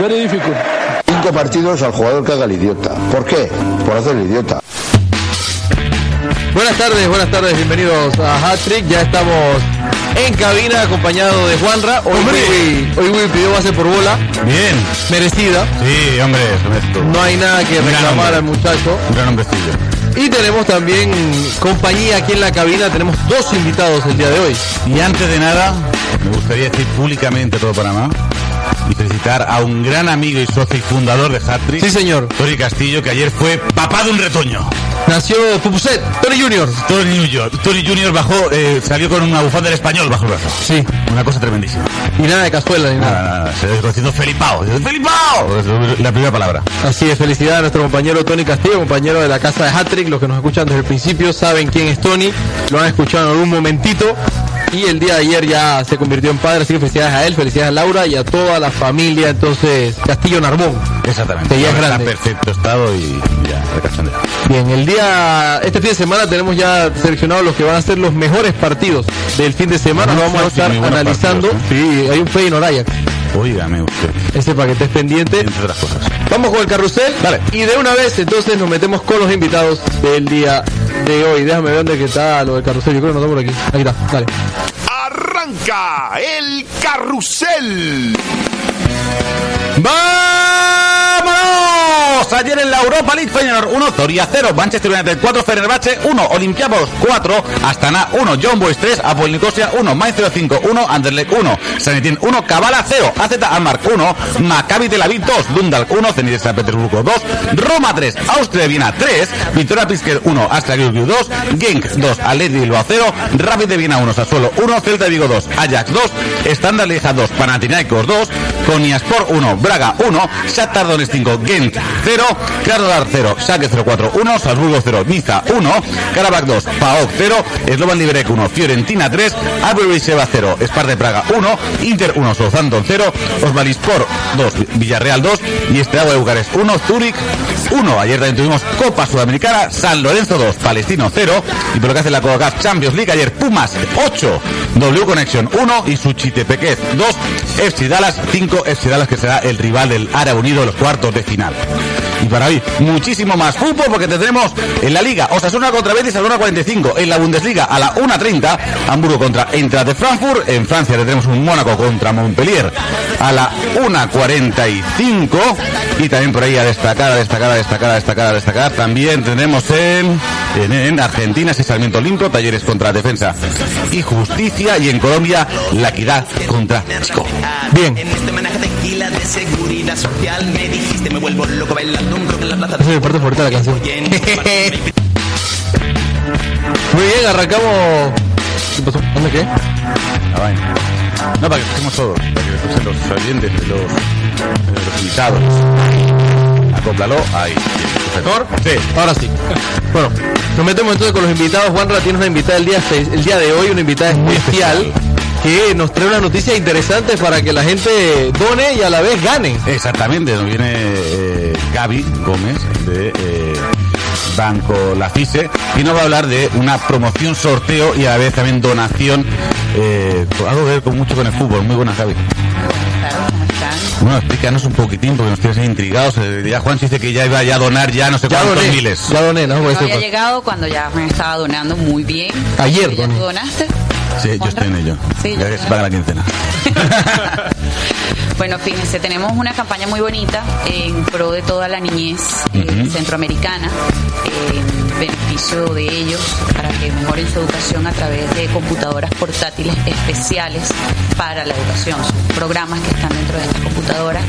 Very difficult. Cinco partidos al jugador que haga el idiota. ¿Por qué? Por hacer el idiota. Buenas tardes, buenas tardes, bienvenidos a Hat Trick. Ya estamos en cabina acompañado de Juanra. Hoy Wii, hoy Wii pidió base por bola, Bien. merecida. Sí, hombre, honesto. No hay nada que reclamar al muchacho. Un gran hombrecillo. Y tenemos también compañía aquí en la cabina. Tenemos dos invitados el día de hoy. Y antes de nada, me gustaría decir públicamente a todo Panamá y felicitar a un gran amigo y socio y fundador de Hattrick, Sí, señor. Tori Castillo, que ayer fue papá de un retoño. Nació Pupuset, Tony Junior. Tori Junior, Tori Junior bajó, eh, salió con una bufanda del español bajo el brazo. Sí. Una cosa tremendísima. Y nada de cazuela ni nada. Nada, nada, se diciendo Felipao. ¡Felipao! La primera palabra. Así es, felicidad a nuestro compañero Tony Castillo, compañero de la casa de Hattrick. Los que nos escuchan desde el principio saben quién es Tony, lo han escuchado en algún momentito. Y el día de ayer ya se convirtió en padre, así que felicidades a él, felicidades a Laura y a toda la familia. Entonces, Castillo Narbón. Exactamente. Que ya es Ahora está grande. en perfecto estado y ya, de cachondeo. Bien, el día, este fin de semana tenemos ya seleccionados los que van a ser los mejores partidos del fin de semana. Vamos a estar analizando. partidos, Sí, hay un Feyenoord Ajax. Óigame usted, Ese para que estés pendiente. entre otras cosas. Vamos con el carrusel. Dale. Y de una vez entonces nos metemos con los invitados del día de hoy. Déjame ver dónde que está lo del carrusel. Yo creo que no está por aquí. Ahí está, dale. Arranca el carrusel. Ayer en la Europa League Feyenoord 1, Zoria 0, Manchester United 4, Fenerbahce 1, Olympiacos 4, Astana 1, John Boys 3, Apol Nicosia 1, Mainz 05 1, Anderlecht 1, Sanetín 1, Kabbalah 0, AZ Almar 1, Maccabi Tel Aviv 2, Dundalk 1, Zenit San Petersburgo 2, Roma 3, Austria de Viena 3, Victoria Pisker 1, Astra Giurgiu 2, Genk 2, Atleti Bilbao 0, Rapid de Viena 1, Sassuolo 1, Celta de Vigo 2, Ajax 2, Standard Lieja 2, Panathinaikos 2, Konyaspor 1, Braga 1, Shakhtar Donetsk 5, Gent 0, Krasnodar 0, Schalke 04 1, Salzburgo 0, Niza 1, Karabakh 2, PAOK 0, Slovan Liberec 1, Fiorentina 3, Albertville 0, Sparta de Praga 1, Inter 1, Southampton 0, Osmalispor 2, Villarreal 2 y Esteagua de Bucarest 1, Zurich 1. Ayer también tuvimos Copa Sudamericana, San Lorenzo 2, Palestino 0 y por lo que hace la CONCACAF Champions League ayer Pumas 8, W Connection 1 y Suchitepequez 2, FC Dallas 5, FC Dallas que será el rival del Árabe Unido en los cuartos de final. Y para hoy, muchísimo más fútbol porque tendremos en la Liga Osasuna contra Betis a la 1.45, en la Bundesliga a la 1.30, Hamburgo contra Eintracht de Frankfurt, en Francia tendremos un Mónaco contra Montpellier a la 1.45 y también por ahí a destacar, a destacar, a destacar, a destacar, a destacar, también tendremos en, en, en Argentina ese Sarmiento Limpio, Talleres contra Defensa y Justicia y en Colombia La Equidad contra Chico. Bien. Este la plaza Esa es mi parte favorita de la canción. de Muy bien, arrancamos. ¿Qué pasó? ¿Dónde qué? La vaina. No, para que escuchemos todo, para que escuchen los oyentes, los, eh, los invitados. Acóplalo, ahí. ¿Mejor? Sí, ahora sí. Bueno, nos metemos entonces con los invitados. Juanra tiene una invitada el día, espe- el día de hoy, una invitada muy especial que nos trae una noticia interesante para que la gente done y a la vez gane. Exactamente, nos viene eh, Gaby Gómez de eh, Banco La Fise y nos va a hablar de una promoción, sorteo y a la vez también donación. Eh, algo que ver con mucho con el fútbol. Muy buenas, Gaby. ¿cómo están? Bueno, explícanos un poquitín porque nos tienes intrigados. Eh, ya Juan dice que ya iba ya a donar ya no sé Ya cuántos doné, miles. ya doné, ¿no? Yo había llegado cuando ya me estaba donando muy bien. Ayer ¿Ya doné. tú donaste? Sí, yo estoy en ello. Sí, ya yo que se también. paga la quincena. Bueno, fíjense, tenemos una campaña muy bonita en pro de toda la niñez eh, centroamericana, eh, en beneficio de ellos para que mejoren su educación a través de computadoras portátiles especiales para la educación. Son programas que están dentro de estas computadoras.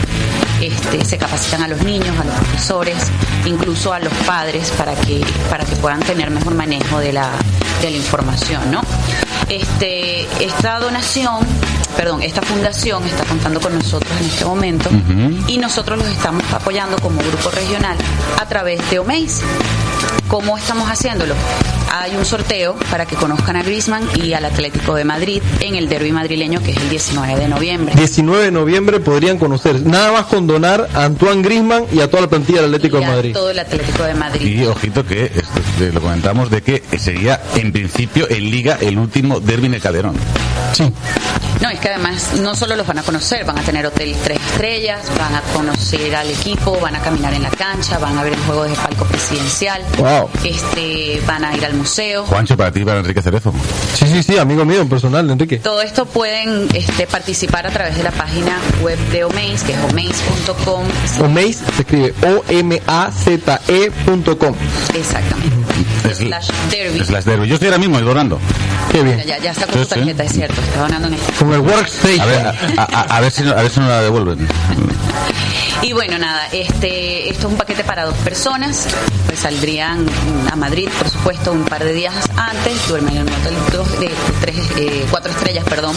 Este, se capacitan a los niños, a los profesores, incluso a los padres para que, para que puedan tener mejor manejo de la, de la información, ¿no? Este, esta donación, perdón, esta fundación está contando con nosotros en este momento y nosotros los estamos apoyando como grupo regional a través de OMEIS. ¿Cómo estamos haciéndolo? Hay un sorteo para que conozcan a Griezmann y al Atlético de Madrid en el derby madrileño que es el 19 de noviembre. 19 de noviembre podrían conocer, nada más con donar a Antoine Griezmann y a toda la plantilla del Atlético Y de a Madrid. todo el Atlético de Madrid. Y ojito que esto, lo comentamos de que sería en principio en liga el último derby de Calderón. Sí. No, es que además no solo los van a conocer, van a tener hotel tres estrellas, van a conocer al equipo, van a caminar en la cancha, van a ver el juego de palco presidencial, Wow. este, van a ir al museo. Juancho, para ti, para Enrique Cerezo. Sí, sí, sí, amigo mío, personal, Enrique. Todo esto pueden este, participar a través de la página web de Omaze, que es omaze.com. Omaze se escribe O-M-A-Z-E.com. Exactamente. Es- Slash derby. Slash derby. Yo estoy ahora mismo donando. Qué bien. Ya, ya está con Sí, su tarjeta, sí. es cierto, está donando en este. Con el Workstation. A ver, a, a- a ver si, a ver si nos la devuelven. Y bueno, nada, este, esto es un paquete para dos personas. Pues saldrían a Madrid, por supuesto, un par de días antes, duermen en un hotel dos- de tres, eh, cuatro estrellas, perdón.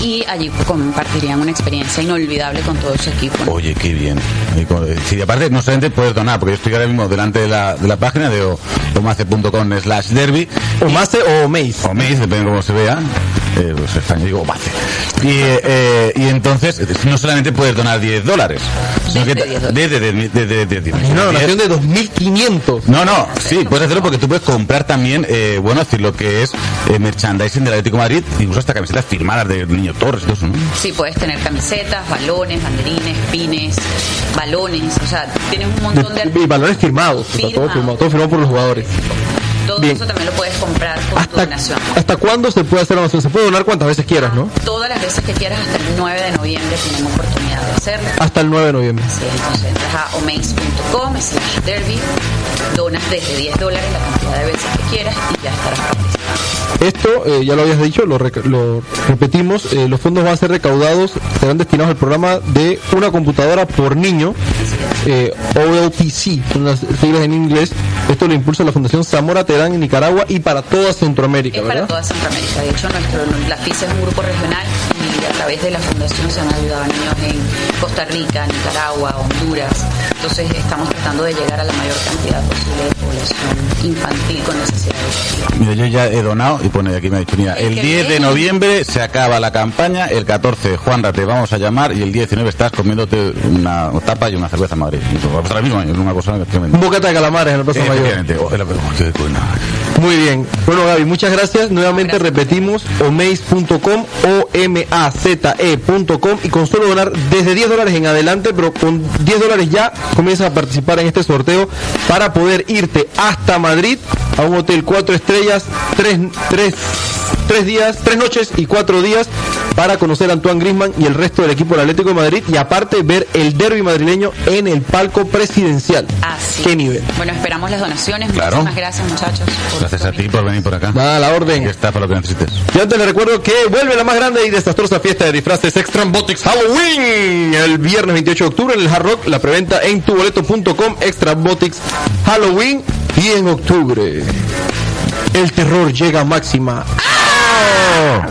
Y allí compartirían una experiencia inolvidable con todo su equipo. ¿no? Oye, qué bien. Y con- Sí, aparte, no solamente puedes donar, porque yo estoy ahora mismo delante de la, de la página de o- omace.com slash derby. Omace o Omaze. O Mace, depende de cómo se vea. Eh, pues español digo Omace. Y, eh, eh, y entonces, no solamente puedes donar 10 dólares, sino que Desde 10 dólares. desde de, de, de- de- de- Una donación 10. de 2.500. No, no, sí, puedes hacerlo porque tú puedes comprar también, eh, bueno, decir lo que es eh, merchandising del Atlético de Madrid, incluso hasta camisetas firmadas de Niño Torres y todo eso, ¿no? Sí, puedes tener camisetas, balones, banderines, pines, balones, o sea, tienes un montón de... Y balones firmados. o sea, todo firmado, todo firmado por los jugadores. Todo bien. eso también lo puedes comprar con tu ¿Hasta, donación. ¿Hasta cuándo se puede hacer la donación? Se puede donar cuantas veces quieras, ¿no? Todas las veces que quieras hasta el 9 de noviembre tienen oportunidad de hacerlo. Hasta el 9 de noviembre. Así es, entonces entras a omaze.com slash derby, donas desde 10 dólares la cantidad de veces que quieras y ya estarás participando. Esto, eh, ya lo habías dicho, lo, lo repetimos, eh, los fondos van a ser recaudados, serán destinados al programa de una computadora por niño, eh, OLPC, son las siglas en inglés. Esto lo impulsa la Fundación Zamora Terán en Nicaragua y para toda Centroamérica, Es para ¿verdad? toda Centroamérica. De hecho, nuestro, la FISA es un grupo regional y a través de la fundación se han ayudado a niños en Costa Rica, Nicaragua, Honduras. Entonces estamos tratando de llegar a la mayor cantidad posible de población infantil con necesidades. Mira, yo ya he donado y pone aquí me ha dicho, mira, El el que 10 de noviembre se acaba la campaña, el 14 Juanra te vamos a llamar y el 19 estás comiéndote una tapa y una cerveza en Madrid. Pues, Va a pasar lo mismo, es una cosa tremenda. Un bocata de calamares en el qué buena. Muy bien. Bueno, Gaby, muchas gracias. Nuevamente Gracias. repetimos, omaze.com, O-M-A-Z-E.com y con solo donar desde 10 dólares en adelante, pero con 10 dólares ya comienzas a participar en este sorteo para poder irte hasta Madrid a un hotel 4 estrellas, 3, tres tres días, tres noches y cuatro días para conocer a Antoine Griezmann y el resto del equipo del Atlético de Madrid y aparte ver el derby madrileño en el palco presidencial. Así. ¿Qué es. nivel? Bueno, esperamos las donaciones. Claro. Muchísimas gracias, muchachos. Gracias a ti por venir por acá. Nada, a la orden. Está para lo que necesites. Y antes les recuerdo que vuelve la más grande y desastrosa fiesta de disfraces Extra Botics Halloween el viernes 28 de octubre en el Hard Rock. La preventa en tuboleto.com Extra Botics Halloween y en octubre el terror llega a máxima. ¡Ah!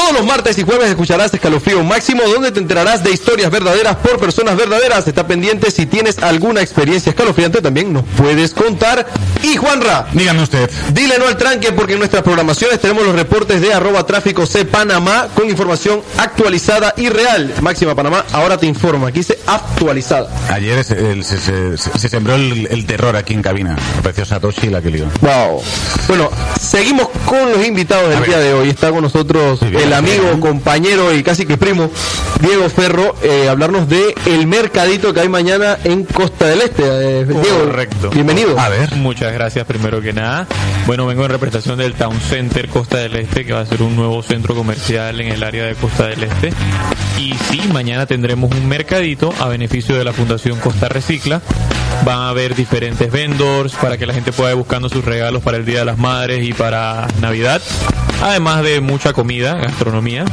Todos los martes y jueves escucharás Escalofrío Máximo, donde te enterarás de historias verdaderas por personas verdaderas. Está pendiente si tienes alguna experiencia escalofriante, también nos puedes contar. Y Juanra, Dígame usted. Dile no al tranque porque en nuestras programaciones tenemos los reportes de arroba tráfico C Panamá con información actualizada y real. Máxima Panamá, ahora te informa, aquí dice actualizada. Ayer se, el- se- se- se- se sembró el, el terror aquí en cabina. Apareció Satoshi y la que lió. Wow. Bueno, seguimos con los invitados del día de hoy. Está con nosotros bien, el amigo, compañero y casi que primo, Diego Ferro, eh, hablarnos de el mercadito que hay mañana en Costa del Este. Eh, Diego, Correcto. bienvenido. A ver. Muchas gracias primero que nada. Bueno, vengo en representación del Town Center Costa del Este, que va a ser un nuevo centro comercial en el área de Costa del Este. Y sí, mañana tendremos un mercadito a beneficio de la Fundación Costa Recicla. Van a haber diferentes vendors para que la gente pueda ir buscando sus regalos para el Día de las Madres y para Navidad. Además de mucha comida, gastronomía.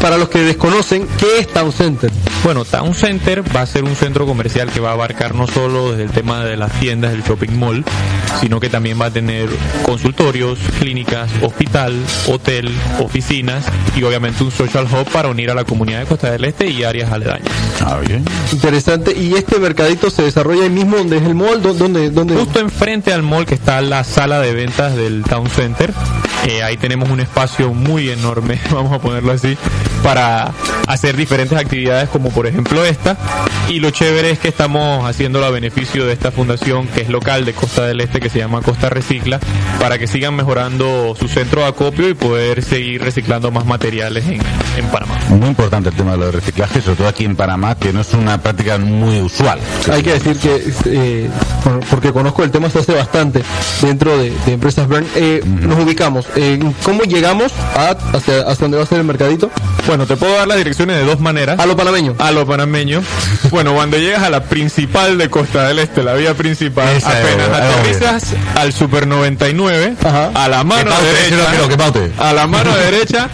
Para los que desconocen, ¿qué es Town Center? Bueno, Town Center va a ser un centro comercial que va a abarcar no solo desde el tema de las tiendas del shopping mall, sino que también va a tener consultorios, clínicas, hospital, hotel, oficinas y obviamente un social hub para unir a la comunidad de Costa del Este y áreas aledañas. Ah, bien. Interesante. ¿Y este mercadito se desarrolla ahí mismo donde es el mall? ¿Dó- ¿Dónde? dónde? Justo enfrente al mall que está la sala de ventas del Town Center Eh, ahí tenemos un espacio muy enorme, vamos a ponerlo así, para hacer diferentes actividades como por ejemplo esta. Y lo chévere es que estamos haciéndolo a beneficio de esta fundación que es local de Costa del Este, que se llama Costa Recicla, para que sigan mejorando su centro de acopio y poder seguir reciclando más materiales en, en Panamá. Muy importante el tema de los reciclajes, sobre todo aquí en Panamá, que no es una práctica muy usual. Hay que decir que, eh, porque conozco el tema se hace bastante dentro de, de empresas Brand, eh, nos ubicamos. Eh, ¿Cómo llegamos a, hacia, hasta donde va a ser el mercadito? Bueno, te puedo dar las direcciones de dos maneras. A lo panameño. A lo panameño. Bueno, cuando llegas a la principal de Costa del Este, la vía principal, Esa es, apenas aterrizas al Super 99, Ajá. a la mano derecha, a la mano derecha,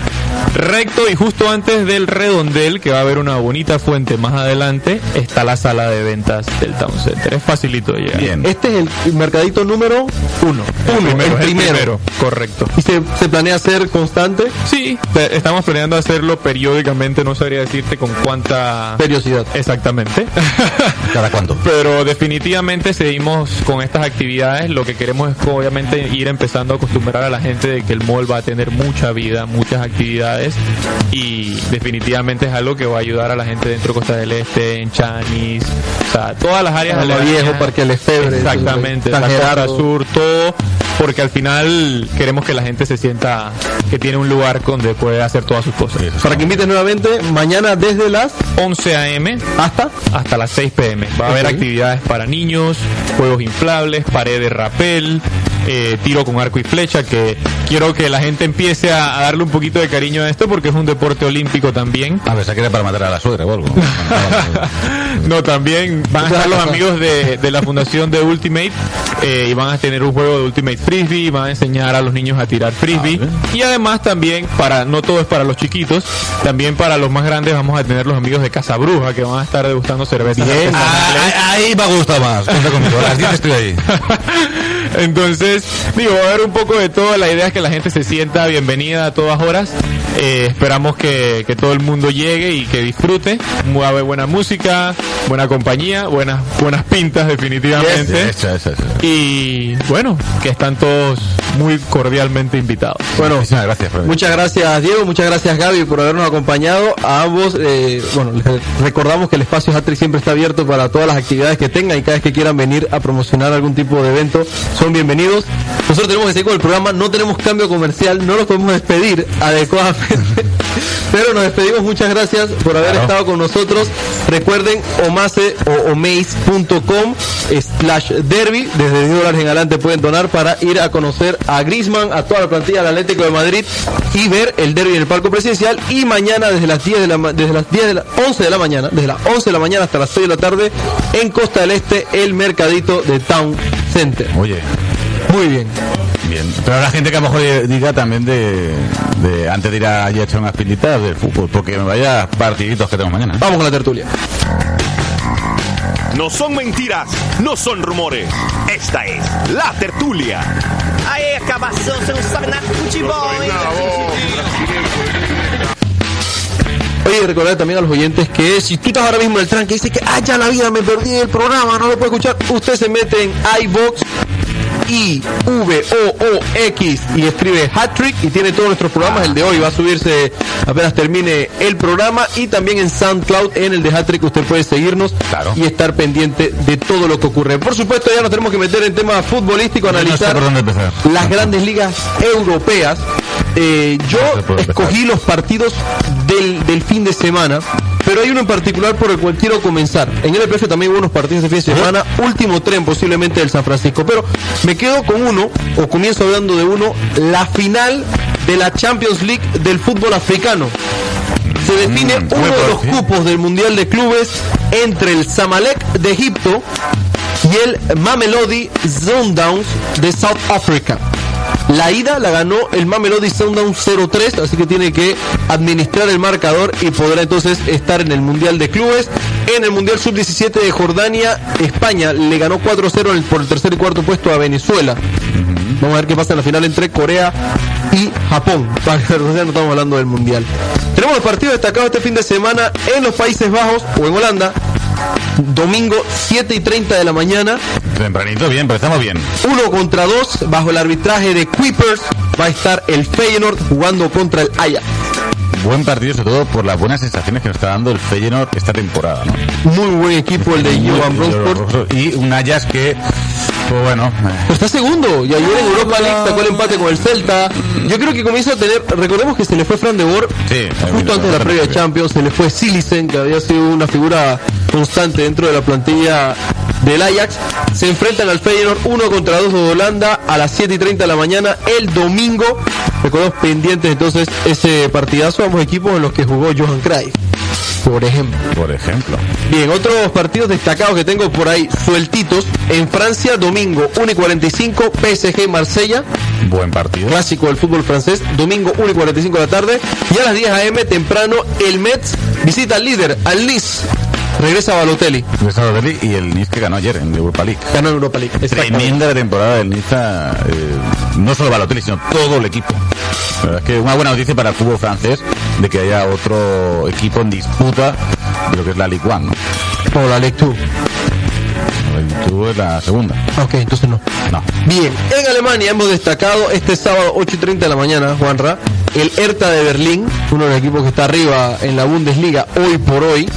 recto y justo antes del redondel, que va a haber una bonita fuente más adelante, está la sala de ventas del Town Center. Es facilito de llegar. Bien. Este es el mercadito número Uno. Uno, el es primero. Correcto. y se, se planea ser constante Sí, estamos planeando hacerlo periódicamente, no sabría decirte con cuánta... periodicidad. Exactamente. ¿Cada cuánto? Pero definitivamente seguimos con estas actividades. Lo que queremos es obviamente ir empezando a acostumbrar a la gente de que el mall va a tener mucha vida, muchas actividades y definitivamente es algo que va a ayudar a la gente dentro de Costa del Este, en Chanis, o sea, todas las áreas aledañas. Viejo, Parque Lefebvre, Exactamente, la Gerardo. Sur, todo, porque al final queremos que la gente se sienta que tiene un lugar donde puede hacer todas sus cosas. Para que invites nuevamente, mañana desde las 11 a.m. hasta hasta las 6 pm. Va a haber actividades para niños, juegos inflables, pared de rapel, eh, tiro con arco y flecha, que quiero que la gente empiece a, a darle un poquito de cariño a esto porque es un deporte olímpico también. A ver, se quiere para matar a la suegra o algo. No, también van a estar los amigos de, de la fundación de Ultimate eh, y van a tener un juego de Ultimate Frisbee, van a enseñar a los niños a tirar frisbee y además también para, no todo es para los chiquitos, también para los más grandes vamos a tener los amigos de Casa Bruja que van a estar degustando. Bien. artesanales. Ah, ahí me gusta más. Cuenta conmigo. A las 10 estoy ahí. Entonces, digo, va a haber un poco de todo. La idea es que la gente se sienta bienvenida a todas horas. Eh, esperamos que, que todo el mundo llegue y que disfrute. Va a haber buena música, buena compañía, buenas, buenas pintas definitivamente. Y bueno, que están todos muy cordialmente invitados. Bueno, Muchísimas gracias, Fred. Muchas gracias Diego, muchas gracias Gaby por habernos acompañado. A ambos, eh, bueno, les recordamos que el espacio Hattrick siempre está abierto para todas las actividades que tengan y cada vez que quieran venir a promocionar algún tipo de evento, son bienvenidos. Nosotros tenemos que seguir con el programa, no tenemos cambio comercial, no los podemos despedir adecuadamente. Pero nos despedimos, muchas gracias por haber Claro. estado con nosotros. Recuerden omase o omaze.com slash derby. Desde 10 dólares en adelante pueden donar para ir a conocer a Grisman, a toda la plantilla del Atlético de Madrid y ver el derby en el Parque Presidencial. Y mañana desde las 10 de la, desde las 10 de la 11 de la mañana, desde las 11 de la mañana hasta las 6 de la tarde en Costa del Este, el mercadito de Town Center. Oye, Muy bien. Bien. Pero habrá gente que a lo mejor diga también de, de antes de ir allí a echar unas pilitas del fútbol, porque vaya partiditos que tenemos mañana. Vamos con la tertulia. No son mentiras, no son rumores. Esta es la tertulia. Acabação, você não sabe nada de? Oye, recordar también a los oyentes que si tú estás ahora mismo en el tranque y dices que, ah, ya la vida me perdí el programa, no lo puedo escuchar, usted se mete en iBox I V O O X y escribe Hattrick y tiene todos nuestros programas. El de hoy va a subirse apenas termine el programa y también en SoundCloud en el de Hattrick usted puede seguirnos Claro. y estar pendiente de todo lo que ocurre. Por supuesto, ya nos tenemos que meter en tema futbolístico, Yo no sé analizar las grandes ligas europeas. Eh, yo No escogí los partidos del, del fin de semana, pero hay uno en particular por el cual quiero comenzar. En el LPF también hubo unos partidos de fin de semana, último tren posiblemente del San Francisco, pero me quedo con uno, o comienzo hablando de uno, la final de la Champions League del fútbol africano. Se define Mm, uno de los cupos del Mundial de Clubes entre el Zamalek de Egipto y el Mamelodi Sundowns de South Africa. La ida la ganó el Mamelodi Sundowns 0-3, así que tiene que administrar el marcador y podrá entonces estar en el Mundial de Clubes. En el Mundial Sub-17 de Jordania, España le ganó 4-0 en el- por el tercer y cuarto puesto a Venezuela. Vamos a ver qué pasa en la final entre Corea y Japón. Para que no estamos hablando del Mundial. Tenemos los partidos destacados este fin de semana en los Países Bajos o en Holanda. Domingo 7 y 30 de la mañana, Tempranito, bien, empezamos bien. uno contra dos, bajo el arbitraje de Kuipers, va a estar el Feyenoord jugando contra el Ajax. Buen partido, sobre todo por las buenas sensaciones que nos está dando el Feyenoord esta temporada, ¿no? Muy buen equipo el de Johan Bronsport. Y un Ajax que, pues bueno, eh, está segundo y ayer en Europa League sacó el empate con el Celta. Yo creo que comienza a tener, recordemos que se le fue Fran de Boer Sí, justo antes de la previa de Champions, se le fue Silicen, que había sido una figura constante dentro de la plantilla del Ajax. Se enfrentan al Feyenoord 1 contra 2 de Holanda a las 7 y 30 de la mañana el domingo. Recordemos pendientes entonces ese partidazo, ambos equipos en los que jugó Johan Cruyff, por ejemplo. por ejemplo. Bien, otros partidos destacados que tengo por ahí sueltitos. En Francia, domingo 1 y 45, PSG Marsella, Buen partido. clásico del fútbol francés, domingo 1 y 45 de la tarde. Y a las 10 a.m. temprano, el Metz visita al líder, al Nice. Regresa Balotelli, de Delhi y el Nice que ganó ayer en Europa League. ganó en Europa League. Tremenda temporada del Niza, eh, no solo Balotelli, sino todo el equipo. La verdad es que una buena noticia para el fútbol francés de que haya otro equipo en disputa de lo que es la Ligue 1, ¿no? O la. El Tour es la segunda. Ok, entonces no. No. Bien, en Alemania hemos destacado este sábado 8 y 30 de la mañana, Juanra, el Hertha de Berlín, uno de los equipos que está arriba en la Bundesliga hoy por hoy,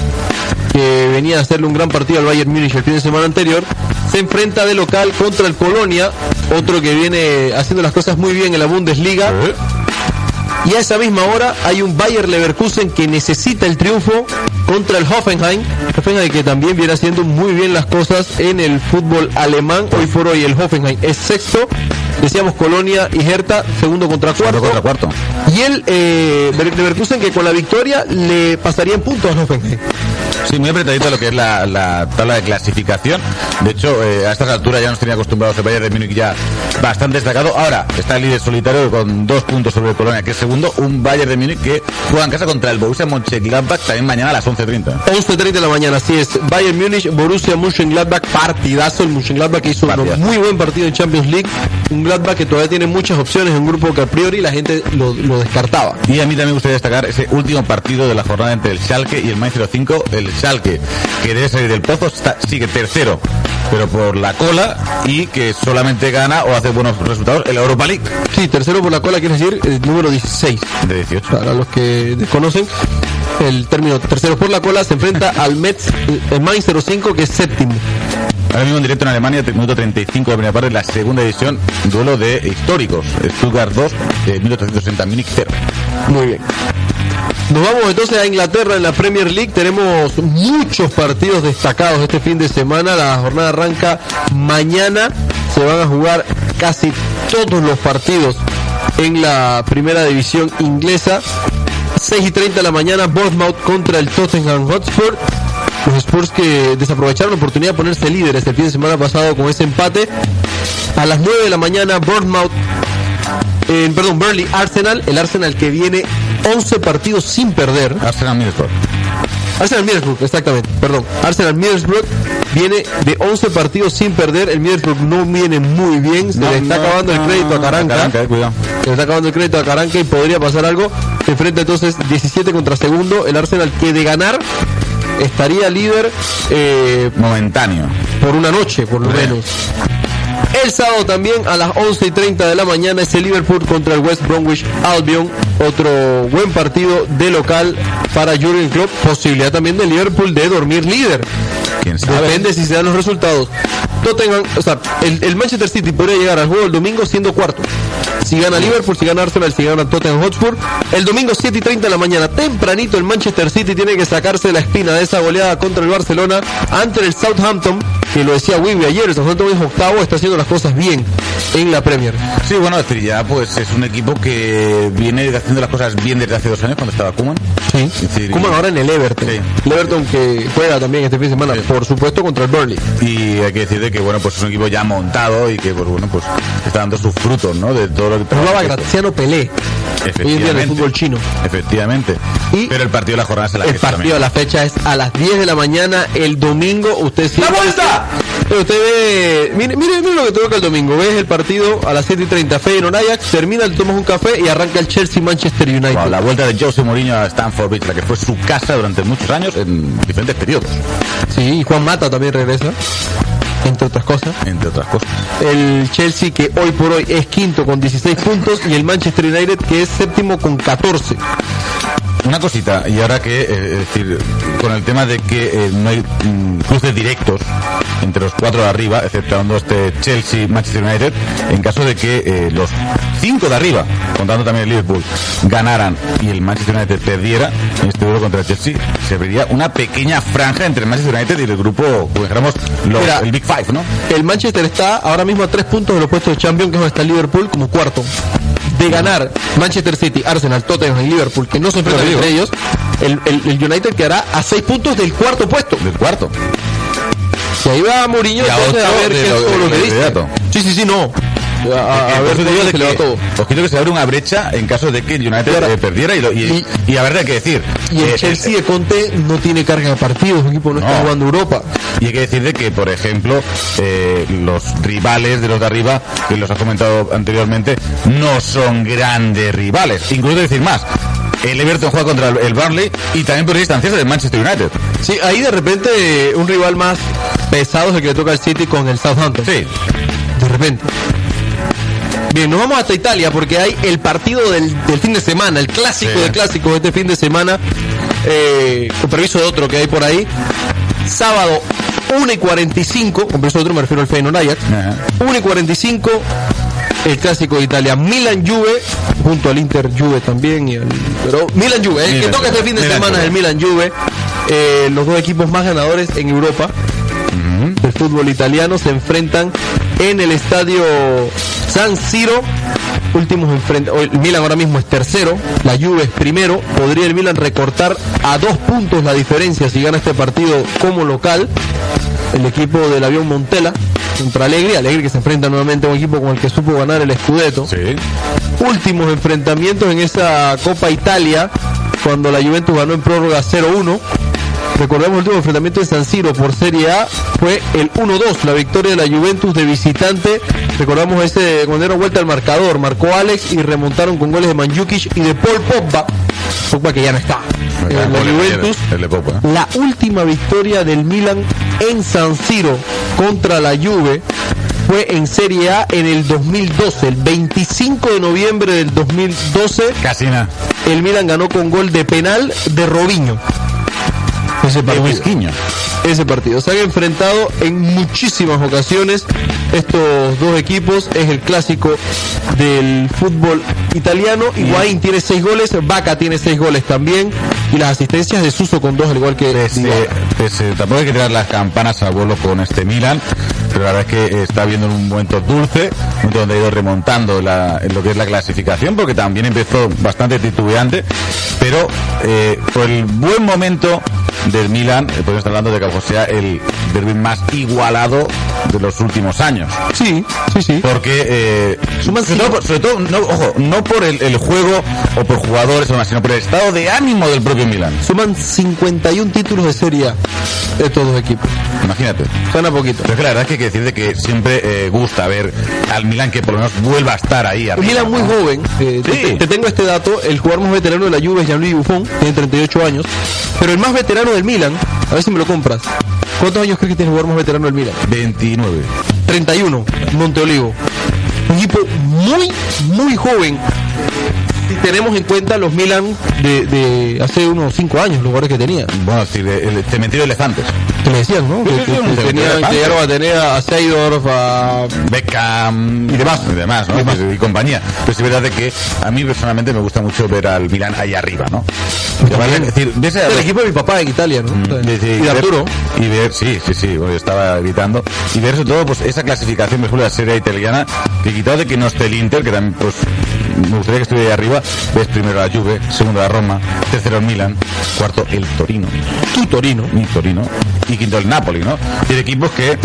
que venía a hacerle un gran partido al Bayern Múnich el fin de semana anterior, se enfrenta de local contra el Colonia, otro que viene haciendo las cosas muy bien en la Bundesliga. Y a esa misma hora hay un Bayer Leverkusen que necesita el triunfo contra el Hoffenheim. Hoffenheim que también viene haciendo muy bien las cosas en el fútbol alemán. Hoy por hoy el Hoffenheim es sexto. Decíamos Colonia y Hertha, segundo contra cuarto. Segundo contra cuarto. Y el eh, Leverkusen que con la victoria le pasaría en puntos al Hoffenheim. Sí, muy apretadito lo que es la, la tabla de clasificación. De hecho, eh, a estas alturas ya nos tenía acostumbrados el Bayern de Múnich ya bastante destacado. Ahora está el líder solitario con dos puntos sobre el Colonia, que es segundo. Un Bayern de Múnich que juega en casa contra el Borussia Mönchengladbach también mañana a las 11.30. 11.30 de la mañana, así es. Bayern Múnich, Borussia Mönchengladbach, partidazo. El Mönchengladbach que hizo un muy buen partido en Champions League. Un Gladbach que todavía tiene muchas opciones, un grupo que a priori la gente lo, lo descartaba. Y a mí también me gustaría destacar ese último partido de la jornada entre el Schalke y el Mainz 05. El Schalke, que debe salir del pozo, está, sigue tercero, pero por la cola y que solamente gana o hace buenos resultados en la Europa League Sí, tercero por la cola quiere decir el número 16. de 18. Para los que desconocen el término tercero por la cola, se enfrenta al Metz, el Mainz 05 que es séptimo. Ahora mismo en directo en Alemania, minuto 35 de primera parte, la segunda edición, duelo de históricos. Stuttgart 2, de 1860, Múnich 0. Muy bien. Nos vamos entonces a Inglaterra en la Premier League. Tenemos muchos partidos destacados este fin de semana. La jornada arranca mañana. Se van a jugar casi todos los partidos en la primera división inglesa. 6 y 30 de la mañana, Bournemouth contra el Tottenham Hotspur. Los Spurs que desaprovecharon la oportunidad de ponerse líderes el fin de semana pasado con ese empate. A las 9 de la mañana, Bournemouth eh, perdón, Burnley Arsenal, el Arsenal que viene 11 partidos sin perder. Arsenal Middlesbrough. Arsenal Middlesbrough, exactamente, perdón. Arsenal Middlesbrough viene de 11 partidos sin perder. El Middlesbrough no viene muy bien, se le está acabando el crédito a Caranca. Caranca, eh, cuidado. Se le está acabando el crédito a Caranca y podría pasar algo. Se enfrenta entonces 17 contra segundo. El Arsenal que de ganar estaría líder eh, Momentáneo. por una noche, por lo menos. El sábado también a las 11 y 30 de la mañana es el Liverpool contra el West Bromwich Albion. Otro buen partido de local para Jurgen Klopp. Posibilidad también del Liverpool de dormir líder. Depende si se dan los resultados. Tottenham, o sea, el, el Manchester City podría llegar al juego el domingo siendo cuarto. Si gana Liverpool, si gana Arsenal, si gana Tottenham Hotspur. El domingo 7 y 30 de la mañana, tempranito, el Manchester City tiene que sacarse la espina de esa goleada contra el Barcelona ante el Southampton, que lo decía Wimby ayer, el Southampton es octavo, está haciendo las cosas bien en la Premier. Sí, bueno, ya pues es un equipo que viene haciendo las cosas bien desde hace dos años cuando estaba Kuman. Sí. Es Como ahora en el Everton. Sí. El Everton que juega también este fin de semana, por supuesto, contra el Burnley. Y hay que decir de que bueno, pues es un equipo ya montado y que pues bueno, pues está dando sus frutos, ¿no? De todo lo que Jugaba Graziano Pelé. Hoy en día en el fútbol chino. Efectivamente. Y Pero el partido de la jornada se la El partido de la fecha es a las 10 de la mañana el domingo. Usted ¡La vuelta! Pero usted ve, mire, mire, mire lo que toca el domingo. Ves el partido a las 7 y 30, Feyenoord Ajax, termina, te tomas un café y arranca el Chelsea Manchester United. Wow, la vuelta de Jose Mourinho a Stanford Bridge, la que fue su casa durante muchos años en diferentes periodos, Sí, y Juan Mata también regresa, entre otras cosas. entre otras cosas. El Chelsea que hoy por hoy es quinto con 16 puntos y el Manchester United que es séptimo con 14. Una cosita, y ahora que, eh, es decir, con el tema de que eh, no hay mm, cruces directos entre los cuatro de arriba, exceptuando este Chelsea, Manchester United, en caso de que eh, los cinco de arriba, contando también el Liverpool, ganaran y el Manchester United perdiera en este duelo contra el Chelsea, se vería una pequeña franja entre el Manchester United y el grupo, como dijéramos, los- Mira. el Big Five, ¿no? El Manchester está ahora mismo a tres puntos de los puestos de Champions, que es donde está el Liverpool como cuarto. De ganar Manchester City, Arsenal, Tottenham y Liverpool, que no se enfrentan entre ellos, el, el- el United quedará a seis puntos del cuarto puesto. Del cuarto. Y ahí va Mourinho a entonces a otro ver qué es todo lo que dice. Sí, sí, sí, no. A, a- Eh, ver te digo de se le va que, todo. ojito que se abre una brecha en caso de que United ahora- eh, perdiera y, lo- y, y- y a ver, hay que decir. Y el eh, Chelsea de Conte no tiene carga de partidos, su equipo no, está jugando Europa. Y hay que decir de que, por ejemplo, eh, los rivales de los de arriba, que los has comentado anteriormente, no son grandes rivales. Incluso decir más. El Everton juega contra el- Burnley y también por distancias del Manchester United. Sí, ahí de repente un rival más pesado es el que le toca al City con el Southampton. Sí. De repente. Bien, nos vamos hasta Italia porque hay el partido del, del fin de semana, el clásico Sí. de clásicos de este fin de semana, eh, con permiso de otro que hay por ahí. Sábado 1 y 45, con permiso de otro me refiero al Feyenoord Ajax. Ajá. 1 y 45, el clásico de Italia. Milan Juve, junto al Inter Juve también. Y al- pero Milan Juve, el que toca este fin de Milan semana es el Milan Juve. Eh, los dos equipos más ganadores en Europa del fútbol italiano se enfrentan en el estadio San Siro. Últimos El Milan ahora mismo es tercero, la Juve es primero. Podría el Milan recortar a dos puntos la diferencia si gana este partido como local. El equipo del avión Montella contra Allegri. Allegri que se enfrenta nuevamente a un equipo con el que supo ganar el Scudetto Sí. últimos enfrentamientos en esa Copa Italia, cuando la Juventus ganó en prórroga 0-1. Recordemos el último enfrentamiento de San Siro por Serie A fue el 1-2, la victoria de la Juventus de visitante. Recordamos ese cuando dieron vuelta al marcador, marcó Alex y remontaron con goles de Manjukic y de Paul Pogba. Pogba que ya no está. Eh, la última victoria del Milan en San Siro contra la Juve fue en Serie A en el 2012, el 25 de noviembre del 2012, Casi nada. el Milan ganó con gol de penal de Robinho. Ese. Whisquiño. Ese partido. Se han enfrentado en muchísimas ocasiones estos dos equipos. Es el clásico del fútbol italiano. Higuaín tiene seis goles, Vaca tiene seis goles también. Y las asistencias de Suso con dos, al igual que Pese, pese- tampoco hay que tirar las campanas al vuelo con este Milan, pero la verdad es que está viendo un momento dulce, donde ha ido remontando la- lo que es la clasificación, porque también empezó bastante titubeante, pero eh, por el buen momento del Milan, eh, podemos estar hablando de que a sea el derbi más igualado de los últimos años. Sí, sí, sí. Porque, eh, Suman sobre, cinco- todo, sobre todo, no, ojo, no por el, el juego o por jugadores o sino por el estado de ánimo del propio Milan. Suman 51 títulos de Serie A estos dos equipos. Imagínate. Suena poquito. Pero es que la verdad es que hay que decir de que siempre eh, gusta ver al Milan que por lo menos vuelva a estar ahí arriba. Milan muy ¿no? joven. eh, te- Sí. te, tengo este dato. El jugador más veterano de la Juve es Gianluigi Buffon, tiene 38 años. Pero el más veterano del Milan, a ver si me lo compras. ¿Cuántos años crees que tiene jugador más veterano del Milan? 29. 31, Monteolivo. Un equipo muy, muy joven. Si tenemos en cuenta los Milan de, de hace unos 5 años, los jugadores que tenía. Bueno, es decir, el cementerio de elefantes. Que a tener a Seidorf, a Beckham y demás, y demás, ¿no? Y, compañía. Pero sí es verdad de que a mí personalmente me gusta mucho ver al Milan ahí arriba, ¿no? Es decir, ves el equipo de mi papá en Italia, ¿no? Mm, y de ver- Arturo. Y ver, sí, sí, sí, bueno, estaba gritando. Y ver sobre todo, pues, esa clasificación, ejemplo, de la serie italiana, que quitado de que no esté el Inter, que también, pues, me gustaría que estuviera ahí arriba. Ves primero la Juve, segundo la Roma, tercero el Milan, cuarto el Torino. Tu Torino. Mi Torino. Y quinto el Napoli, ¿no? Y de equipos que,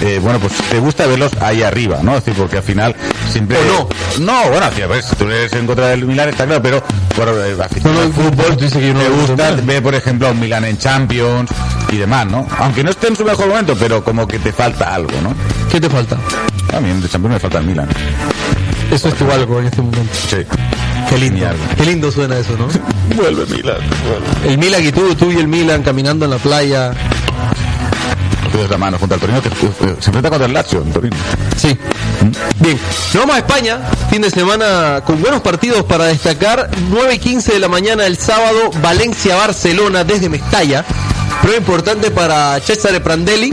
eh, bueno, pues te gusta verlos ahí arriba, ¿no? Es decir, porque al final siempre... ¿O no? No, bueno, si tú eres en contra del Milan está claro, pero, bueno, eh, No, fútbol, que yo no me gusta ver, por ejemplo, a un Milan en Champions y demás, ¿no? Aunque no esté en su mejor momento, pero como que te falta algo, ¿no? ¿Qué te falta? A mí en Champions me falta el Milan. Eso es tu algo en este momento. Sí. Qué lindo. Qué lindo suena eso, ¿no? Vuelve Milan, vuelve. El Milan y tú, tú y el Milan caminando en la playa. Tú das la mano junto al Torino que eh, se enfrenta contra el Lazio, en Torino. Sí. Bien, nos vamos a España, fin de semana con buenos partidos para destacar. 9 y 15 de la mañana el sábado, Valencia-Barcelona desde Mestalla. Prueba importante para Cesare Prandelli.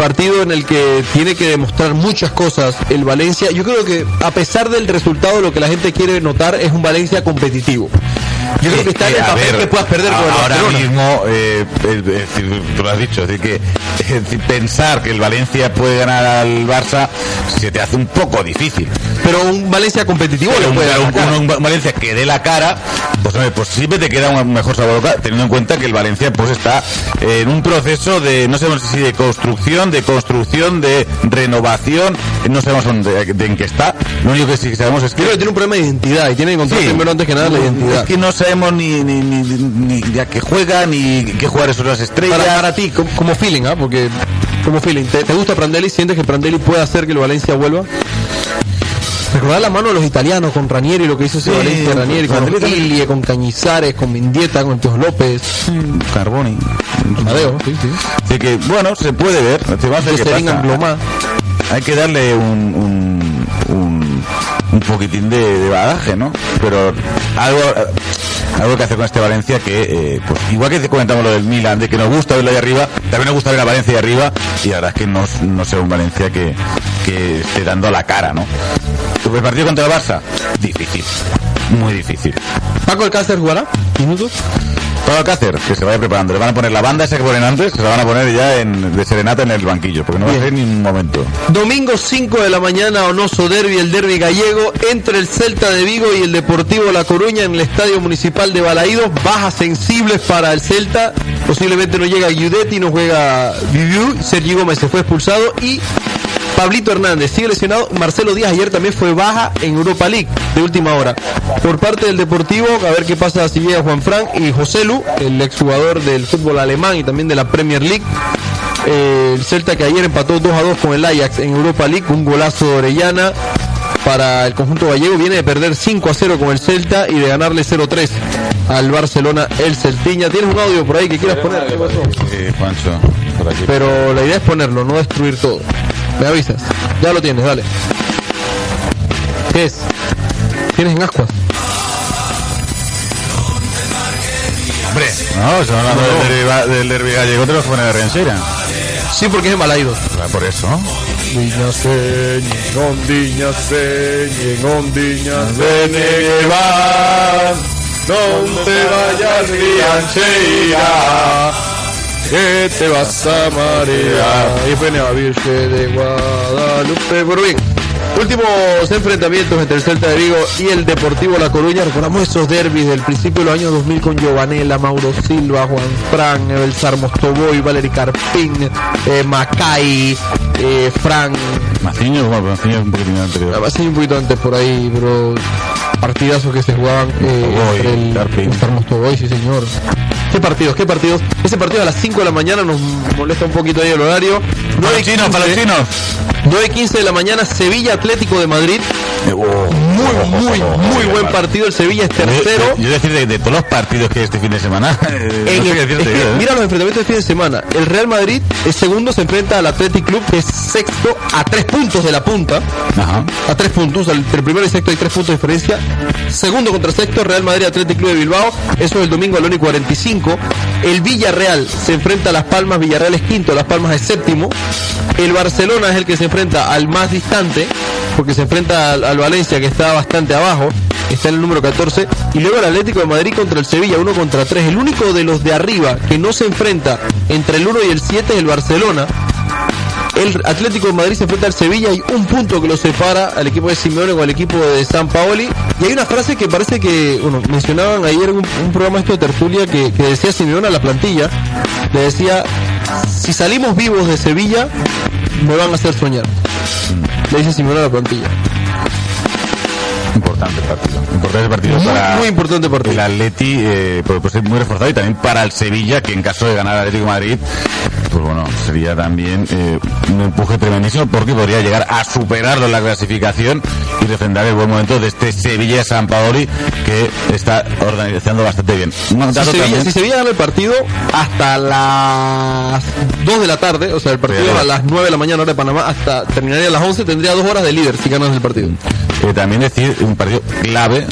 Partido en el que tiene que demostrar muchas cosas el Valencia. Yo creo que a pesar del resultado, lo que la gente quiere notar es un Valencia competitivo. Yo creo que está en el Eh, papel ver, que puedas perder con el ahora mismo, eh, es decir, tú lo has dicho, es decir, que es decir, pensar que el Valencia puede ganar al Barça se te hace un poco difícil. Pero un Valencia competitivo le puede un- ganar. un- un Valencia que dé la cara, pues, pues siempre te queda un mejor sabor de teniendo en cuenta que el Valencia pues está en un proceso de, no sabemos si de construcción, de construcción, de renovación, no sabemos dónde, de en qué está. Lo único que sí sabemos es que tiene un problema de identidad y tiene que encontrar Sí. primero antes que nada la identidad. Es que no sabemos ni, ni, ni, ni, ni a qué juega, ni qué jugadores son las estrellas. Para, para ti, como, como feeling, ¿ah? Porque, como feeling, ¿te, te gusta Prandelli? ¿Sientes que Prandelli puede hacer que el Valencia vuelva? Recordar la mano de los italianos con Ranieri, lo que hizo ese Sí, Valencia Ranieri, con. Ilie, con Cañizares, con Mendieta, con el Tío López, Carboni. Amadeo, sí, sí. Así que, bueno, se puede ver. Se va a hacer De qué Seringan pasa. Blomá. Hay que darle un, un, un, un poquitín de, de bagaje, ¿no? Pero algo, algo que hacer con este Valencia que, eh, pues igual que comentamos lo del Milan, de que nos gusta verlo ahí arriba, también nos gusta ver a Valencia ahí arriba y la verdad es que no, no sea un Valencia que, que esté dando la cara, ¿no? ¿El partido contra el Barça? Difícil. Muy difícil. Paco Alcácer jugará minutos. Alcácer, que se vaya preparando. Le van a poner la banda esa que ponen antes, se la van a poner ya en, de serenata en el banquillo, porque no va a Bien. ser ni un momento. Domingo 5 de la mañana, Onoso Derby, el derby gallego, entre el Celta de Vigo y el Deportivo La Coruña en el Estadio Municipal de Balaídos. Bajas sensibles para el Celta. Posiblemente no llega Guidetti, no juega Viviu. Sergio Gómez se fue expulsado y Pablito Hernández sigue lesionado. Marcelo Díaz ayer también fue baja en Europa League de última hora. Por parte del Deportivo, a ver qué pasa si llega Juan Fran y José Lu, el exjugador del fútbol alemán y también de la Premier League. Eh, el Celta que ayer empató 2 a 2 con el Ajax en Europa League, un golazo de Orellana para el conjunto gallego. Viene de perder 5 a 0 con el Celta y de ganarle 0 3 al Barcelona el Celtiña. ¿Tienes un audio por ahí que quieras poner? ¿Qué pasó? Eh, por aquí. Pero la idea es ponerlo, no destruir todo. Me avisas. Ya lo tienes, dale. ¿Qué es? ¿Tienes en ascuas? Hombre, no, se van hablando del derbi del derbi gallego, te lo ponen de Rensera. Sí, porque es en Balaidos. Ah, Por eso, ¿no? Ondiña señen, ondiña señen, ondiña señen, van. No te vayas, riancheira, que te vas a marear. Y viene a Virgen de Guadalupe. Bien. Últimos enfrentamientos entre el Celta de Vigo y el Deportivo La Coruña. Recordamos esos derbis del principio de los años 2000 con Giovanella, Mauro Silva, Juan Fran, Belzar Mostoboy, Valery Carpín, eh, Macay, eh, Fran, Maciño, bueno, Maciño es un poquitín anterior. Hace un poquito antes por ahí, pero partidazos que se jugaban eh, Mostoboy, el Carpín. Mostoboy, sí señor. ¿Qué partidos? ¿Qué partidos? Ese partido a las 5 de la mañana nos molesta un poquito ahí el horario. Para los chinos, para los chinos. 9.15 de la mañana, Sevilla Atlético de Madrid. Eh, oh, Muy, muy, muy buen partido. El Sevilla es tercero. Yo, yo decir de, de todos los partidos que hay este fin de semana, eh, no el- es que, ¿eh? mira los enfrentamientos de fin de semana. El Real Madrid es segundo, se enfrenta al Athletic Club, que es sexto a tres puntos de la punta. Ajá. a tres puntos, entre el primero y sexto hay tres puntos de diferencia. Segundo contra sexto, Real Madrid Atlético Club de Bilbao, eso es el domingo al 1 y 45. El Villarreal se enfrenta a Las Palmas, Villarreal es quinto, Las Palmas es séptimo. El Barcelona es el que se enfrenta al más distante, porque se enfrenta al, al Valencia que está bastante abajo, está en el número 14. Y luego el Atlético de Madrid contra el Sevilla, uno contra tres. El único de los de arriba que no se enfrenta entre el 1 y el 7 es el Barcelona. el Atlético de Madrid se enfrenta al Sevilla, hay un punto que lo separa al equipo de Simeone con el equipo de San Paoli. Y hay una frase que parece que, bueno, mencionaban ayer un, programa esto de tertulia que, que decía Simeone a la plantilla, le decía, si salimos vivos de Sevilla, me van a hacer soñar. Le dice Simeone a la plantilla. Importante partido. Importante partido Muy, para muy importante partido. el Atleti, eh, pues, pues, muy reforzado y también para el Sevilla, que en caso de ganar Atlético de Madrid, pues bueno, sería también eh, un empuje tremendísimo porque podría llegar a superarlo en la clasificación y defender el buen momento de este Sevilla San Paoli que está organizando bastante bien. Si Sevilla, si Sevilla gana el partido hasta las 2 de la tarde, o sea, el partido Sí, a las 9 de la mañana hora de Panamá, hasta terminaría a las 11, tendría dos horas de líder si ganas el partido. Eh, también decir un partido clave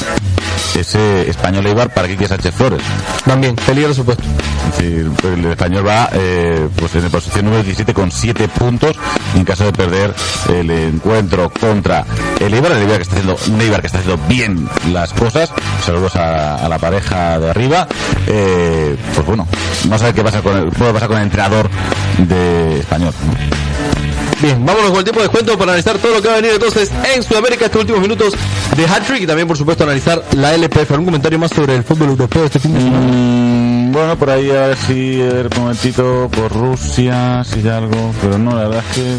ese español Eibar para Quique Sánchez Flores. También, peligra su puesto. Es decir, el español va eh, pues en la posición número 17 con 7 puntos en caso de perder el encuentro contra el Eibar, el Eibar que está haciendo, un Eibar que está haciendo bien las cosas, saludos a, a la pareja de arriba, eh, pues bueno, vamos a ver qué pasa con el, qué pasa con el entrenador de español. ¿no? Bien, vámonos con el tiempo de descuento para analizar todo lo que va a venir entonces en Sudamérica estos últimos minutos de Hat-Trick y también, por supuesto, analizar la LPF. ¿Algún comentario más sobre el fútbol europeo este fin de semana? Mm, bueno, por ahí a ver si, a ver, un momentito, por Rusia, si hay algo, pero no, la verdad es que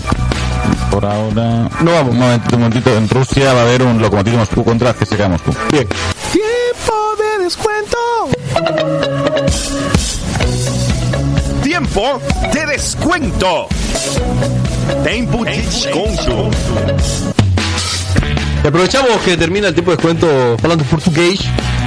por ahora... No vamos. Un momentito, un momentito, en Rusia va a haber un Lokomotiv Moscú contra el CSKA Moscú. Bien. Tiempo de descuento. Tiempo de descuento. Tempo de desconto. Y aprovechamos que termina el tiempo de descuento hablando portugués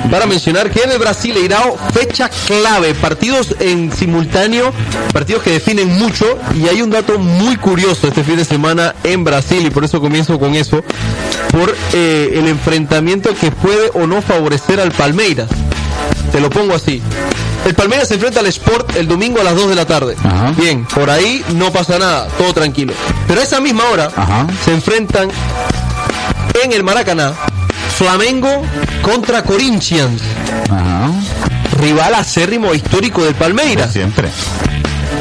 para mencionar que en el Brasileirao fecha clave, partidos en simultáneo, partidos que definen mucho y hay un dato muy curioso este fin de semana en Brasil y por eso comienzo con eso, por eh, el enfrentamiento que puede o no favorecer al Palmeiras. Te lo pongo así. El Palmeiras se enfrenta al Sport el domingo a las 2 de la tarde. Ajá. Bien, por ahí no pasa nada, todo tranquilo. Pero a esa misma hora Ajá. se enfrentan en el Maracaná Flamengo contra Corinthians, Ajá. rival acérrimo histórico del Palmeiras. Siempre.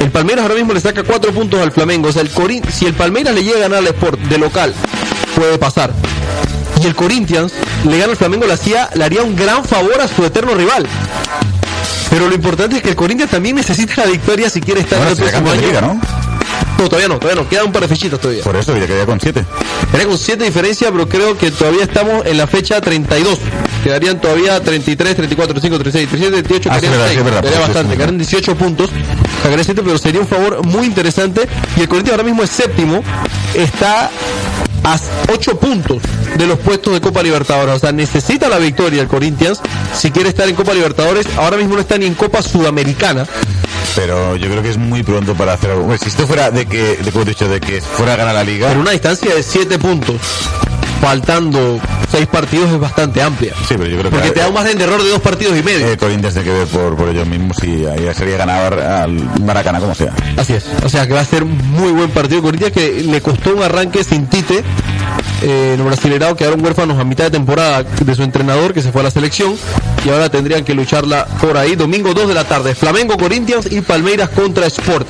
El Palmeiras ahora mismo le saca cuatro puntos al Flamengo. O sea, el Corin- si el Palmeiras le llega a ganar al Sport de local, puede pasar. Y el Corinthians le gana al Flamengo, le, hacía, le haría un gran favor a su eterno rival. Pero lo importante es que el Corinthians también necesita la victoria si quiere estar Ahora en el próximo año. liga, ¿no? No, todavía no, todavía no. Quedan un par de fechitas todavía. Por eso ya quedaría con 7. Quedaría con 7 diferencias, pero creo que todavía estamos en la fecha 32. Quedarían todavía 33, 34, 35, 36, 37, 38, Ah, quedarían verdad, sí, 6. verdad, Quedaría bastante, sí, quedarían 18 puntos. Quedaría 7, pero sería un favor muy interesante. Y el Corinthians ahora mismo es séptimo. Está a 8 puntos de los puestos de Copa Libertadores. O sea, necesita la victoria el Corinthians si quiere estar en Copa Libertadores. Ahora mismo no está ni en Copa Sudamericana. Pero yo creo que es muy pronto para hacer algo. Bueno, si esto fuera de que, de, como he dicho, de que fuera a ganar la liga. Pero una distancia de 7 puntos, faltando 6 partidos, es bastante amplia. Sí, pero yo creo que. Porque te da un margen de error de dos partidos y medio. Eh, Corinthians tiene que ver por, por ellos mismos y ahí sería ganador al Maracaná, como sea. Así es. O sea que va a ser un muy buen partido. Corinthians que le costó un arranque sin Tite. Eh, los brasileños quedaron huérfanos a mitad de temporada de su entrenador que se fue a la selección y ahora tendrían que lucharla por ahí. Domingo 2 de la tarde. Flamengo, Corinthians y Palmeiras contra Sport.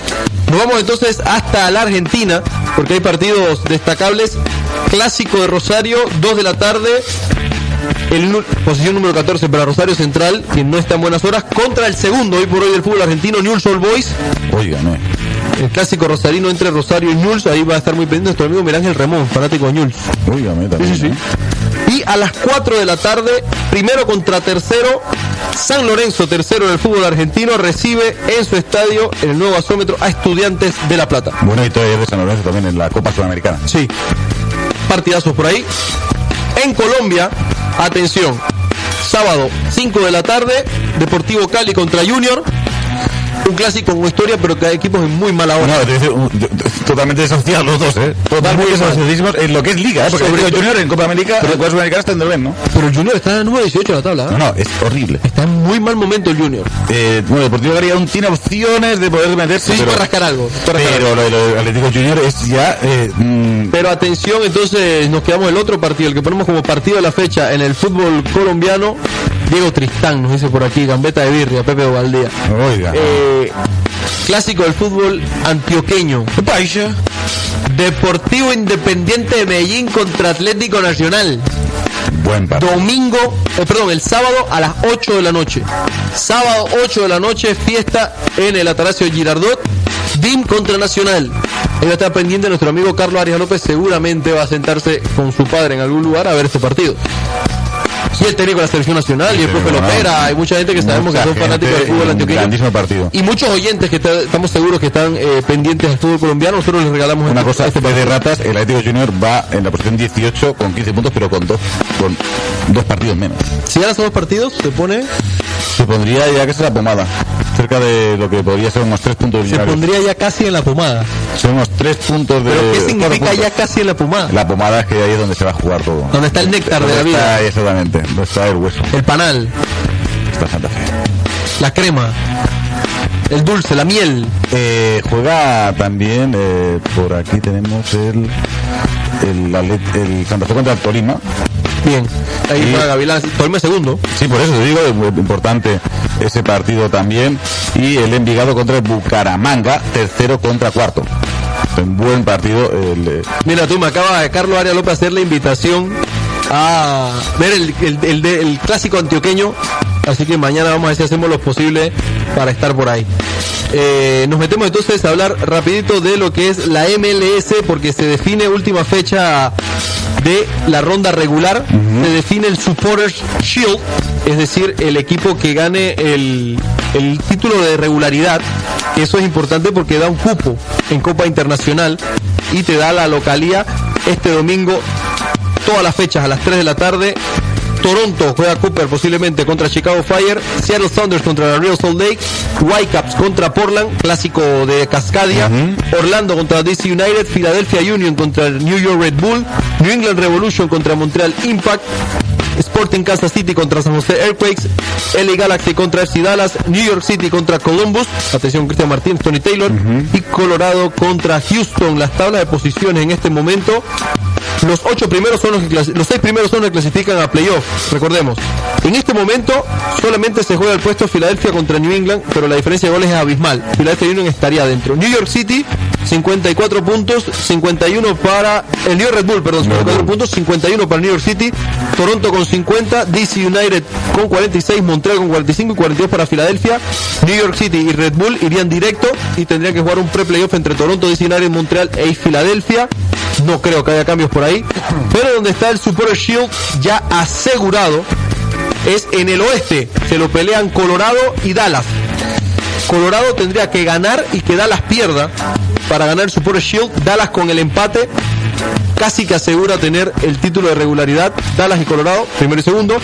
Nos vamos entonces hasta la Argentina porque hay partidos destacables. Clásico de Rosario, 2 de la tarde. El posición número 14 para Rosario Central, quien no está en buenas horas, contra el segundo hoy por hoy del fútbol argentino, Newell's Old Boys. Óigame. El clásico rosarino entre Rosario y Newell's, ahí va a estar muy pendiente nuestro amigo Miguel Ángel Ramón, fanático de Newell's. Óigame también. Sí, sí, sí. Y a las 4 de la tarde, primero contra tercero, San Lorenzo, tercero en el fútbol argentino, recibe en su estadio, en el nuevo gasómetro, a Estudiantes de La Plata. Buena victoria ayer de San Lorenzo también en la Copa Sudamericana. Sí. Partidazos por ahí. En Colombia, atención. Sábado, 5 de la tarde, Deportivo Cali contra Junior. Un clásico con historia, pero que hay equipos en muy mala hora. No, totalmente desasociados los dos, ¿eh? Totalmente desasociadísimos en lo que es liga, ¿eh? Porque Sobre el Junior en Copa América, en Copa Sudamericana está en bien, ¿no? Pero el Junior está en el número 18 de la tabla. ¿eh? No, no, es horrible. Está en muy mal momento el Junior. Eh, bueno, Deportivo Cali aún tiene opciones de poder meterse, Sí, pero, puede rascar algo. rascar pero algo. lo, del Atlético Junior es ya... Eh, mm, Pero atención, entonces nos quedamos el otro partido, el que ponemos como partido de la fecha en el fútbol colombiano. Diego Tristán nos dice por aquí, Gambeta de Birria, Pepe Ovaldía. oiga. Eh, clásico del fútbol antioqueño. Deportivo Independiente de Medellín contra Atlético Nacional. Buen partido. Domingo, eh, perdón, el sábado a las 8 de la noche. Sábado 8 de la noche, fiesta en el Atarasio Girardot. DIM contra Nacional. Ahí va a estar pendiente nuestro amigo Carlos Arias López. Seguramente va a sentarse con su padre en algún lugar a ver este partido. Y el técnico de la selección nacional y el profe. Lopera. Hay mucha gente que sabemos que son fanáticos del fútbol antioqueño. grandísimo partido. Y muchos oyentes que está- estamos seguros que están eh, pendientes del fútbol colombiano. Nosotros les regalamos Una este- cosa, este este de ratas, el Atlético Junior va en la posición 18 con 15 puntos, pero con dos, con dos partidos menos. Si ganas esos dos partidos, se pone, Se pondría ya que es la pomada, cerca de lo que podría ser unos 3 puntos de se pondría ya casi en la pomada. Son unos 3 puntos de... Pero ¿qué cuatro significa puntos. ya casi en la pomada? La pomada es que ahí es donde se va a jugar todo. Donde está el néctar de la vida. Está, exactamente, donde está el hueso. El panal, Está Santa Fe. la crema, el dulce, la miel. Eh, juega también, eh, por aquí tenemos el, el, Atlet- el Santa Fe contra el Tolima. Bien. Ahí Sí. juega Gavilán. Tolme segundo. Sí, por eso te digo, es muy importante ese partido también. Y el Envigado contra el Bucaramanga, tercero contra cuarto. Un buen partido. El, eh, Mira, tú me acaba de Carlos Arias López hacer la invitación a ver el, el, el el clásico antioqueño. Así que mañana vamos a ver si hacemos lo posible para estar por ahí. Eh, nos metemos entonces a hablar rapidito de lo que es la MLS porque se define última fecha de la ronda regular. Se define el Supporters Shield, es decir, el equipo que gane el, el título de regularidad. Eso es importante porque da un cupo en Copa Internacional y te da la localía este domingo todas las fechas a las 3 de la tarde. Toronto juega Cooper posiblemente contra Chicago Fire, Seattle Sounders contra la Real Salt Lake, Whitecaps contra Portland, clásico de Cascadia, Orlando contra DC United, Philadelphia Union contra New York Red Bull, New England Revolution contra Montreal Impact, Sporting Kansas City contra San José Earthquakes, LA Galaxy contra FC Dallas, New York City contra Columbus, atención Cristian Martín, Tony Taylor, y Colorado contra Houston. Las tablas de posiciones en este momento los ocho primeros son los seis primeros son los que clasifican a playoff. Recordemos, en este momento solamente se juega el puesto Filadelfia contra New England, pero la diferencia de goles es abismal. Philadelphia Union estaría dentro. New York City 54 puntos, 51 para el New York Red Bull, perdón, 54 puntos, 51 para New York City, Toronto con 50, DC United con 46, Montreal con 45 y 42 para Filadelfia. New York City y Red Bull irían directo y tendrían que jugar un pre-playoff entre Toronto, DC United, Montreal e Filadelfia. No creo que haya cambios por ahí. Pero donde está el Super Shield ya asegurado es en el oeste. Se lo pelean Colorado y Dallas. Colorado tendría que ganar y que Dallas pierda para ganar el Super Shield. Dallas con el empate casi que asegura tener el título de regularidad. Dallas y Colorado, primero y segundo.